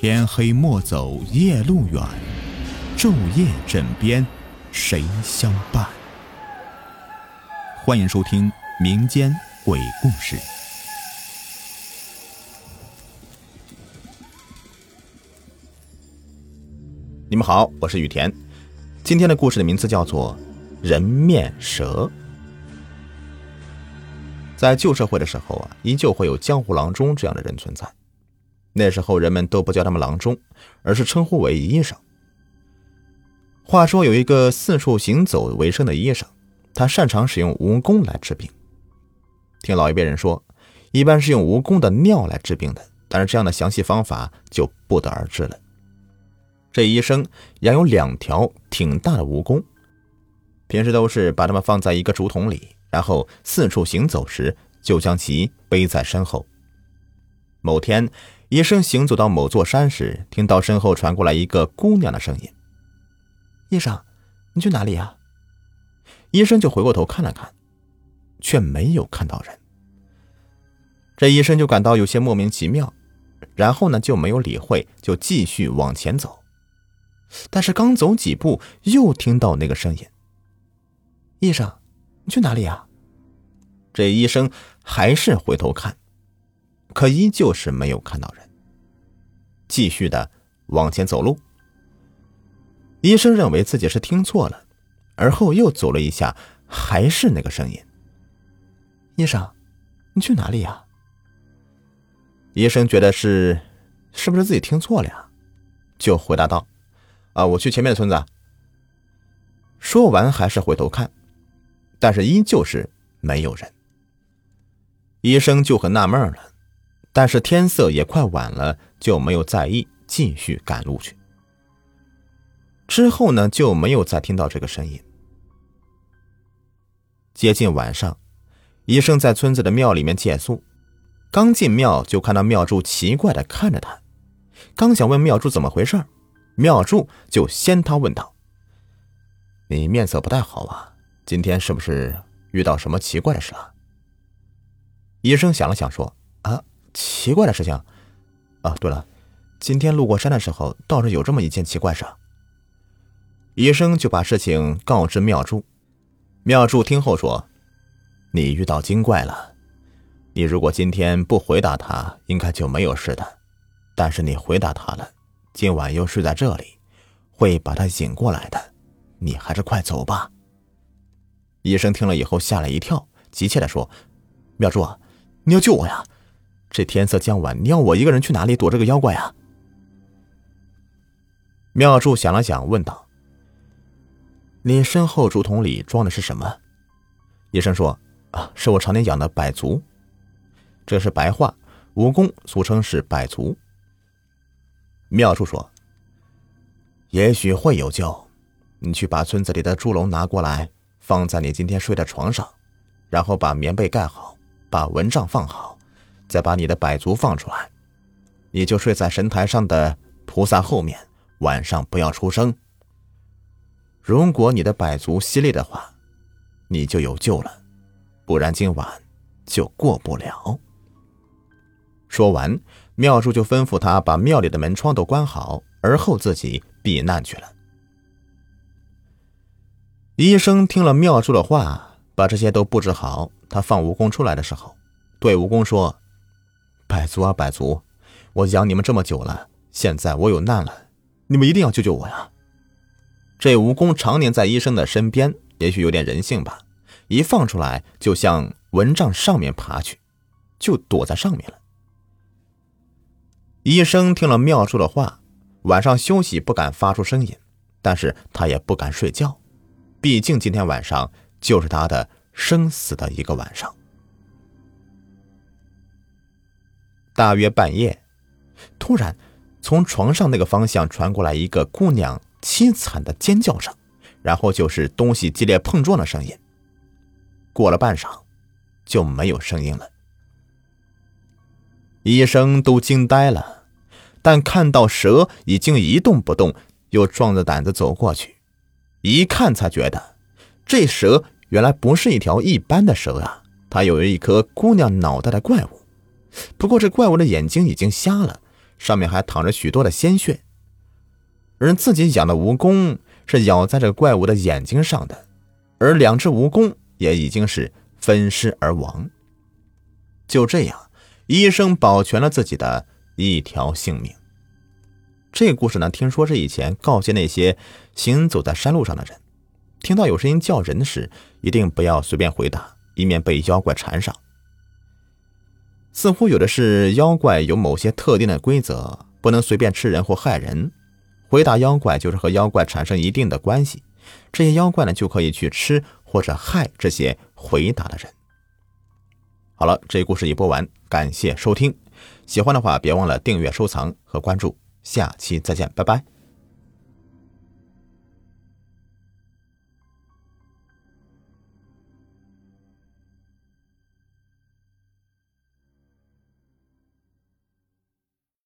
天黑莫走夜路远，昼夜枕边谁相伴？欢迎收听民间鬼故事。你们好，我是雨田。今天的故事的名字叫做《人面蛇》。在旧社会的时候啊，依旧会有江湖郎中这样的人存在。那时候人们都不叫他们郎中，而是称呼为医生。话说有一个四处行走为生的医生，他擅长使用蜈蚣来治病。听老一辈人说，一般是用蜈蚣的尿来治病的，但是这样的详细方法就不得而知了。这医生养有两条挺大的蜈蚣，平时都是把它们放在一个竹筒里。然后四处行走时，就将其背在身后。某天，医生行走到某座山时，听到身后传过来一个姑娘的声音：“医生，你去哪里呀？”医生就回过头看了看，却没有看到人。这医生就感到有些莫名其妙，然后呢就没有理会，就继续往前走。但是刚走几步，又听到那个声音：“医生。”你去哪里呀？这医生还是回头看，可依旧是没有看到人。继续的往前走路。医生认为自己是听错了，而后又走了一下，还是那个声音。医生，你去哪里呀？医生觉得是，是不是自己听错了呀？就回答道：“啊，我去前面的村子。”说完还是回头看。但是依旧是没有人，医生就很纳闷了。但是天色也快晚了，就没有在意，继续赶路去。之后呢，就没有再听到这个声音。接近晚上，医生在村子的庙里面借宿，刚进庙就看到庙祝奇怪的看着他，刚想问庙祝怎么回事，庙祝就先他问道：“你面色不太好啊。”今天是不是遇到什么奇怪的事了？医生想了想说：“，奇怪的事情。啊，对了，今天路过山的时候，倒是有这么一件奇怪事。”医生就把事情告知妙珠。妙珠听后说：“你遇到精怪了。你如果今天不回答他，应该就没有事的。但是你回答他了，今晚又睡在这里，会把他引过来的。你还是快走吧。”医生听了以后吓了一跳，急切的说：“妙珠啊，你要救我呀！这天色将晚，你要我一个人去哪里躲这个妖怪啊？”妙珠想了想，问道：“你身后竹筒里装的是什么？”医生说：“啊，是我常年养的百足，这是白话蜈蚣，俗称是百足。”妙珠说：“也许会有救，你去把村子里的猪笼拿过来。”放在你今天睡的床上，然后把棉被盖好，把蚊帐放好，再把你的百足放出来，你就睡在神台上的菩萨后面，晚上不要出声。如果你的百足犀利的话，你就有救了；不然今晚就过不了。说完，妙珠就吩咐他把庙里的门窗都关好，而后自己避难去了。医生听了妙珠的话，把这些都布置好。他放蜈蚣出来的时候，对蜈蚣说：“百足啊，百足，我养你们这么久了，现在我有难了，你们一定要救救我呀！”这蜈蚣常年在医生的身边，也许有点人性吧，一放出来就向蚊帐上面爬去，就躲在上面了。医生听了妙祝的话，晚上休息不敢发出声音，但是他也不敢睡觉。毕竟今天晚上就是他的生死的一个晚上。大约半夜，突然从床上那个方向传过来一个姑娘凄惨的尖叫声，然后就是东西激烈碰撞的声音。过了半晌，就没有声音了。医生都惊呆了，但看到蛇已经一动不动，又壮着胆子走过去。一看才觉得，这蛇原来不是一条一般的蛇啊，它有一颗姑娘脑袋的怪物。不过这怪物的眼睛已经瞎了，上面还淌着许多的鲜血，而自己养的蜈蚣是咬在这怪物的眼睛上的，而两只蜈蚣也已经是分尸而亡。就这样，医生保全了自己的一条性命。这个故事呢，听说是以前告诫那些行走在山路上的人，听到有声音叫人时，一定不要随便回答，以免被妖怪缠上。似乎有的是妖怪有某些特定的规则，不能随便吃人或害人。回答妖怪就是和妖怪产生一定的关系，这些妖怪呢就可以去吃或者害这些回答的人。好了，这故事已播完，感谢收听，喜欢的话别忘了订阅、收藏和关注。下期再见，拜拜。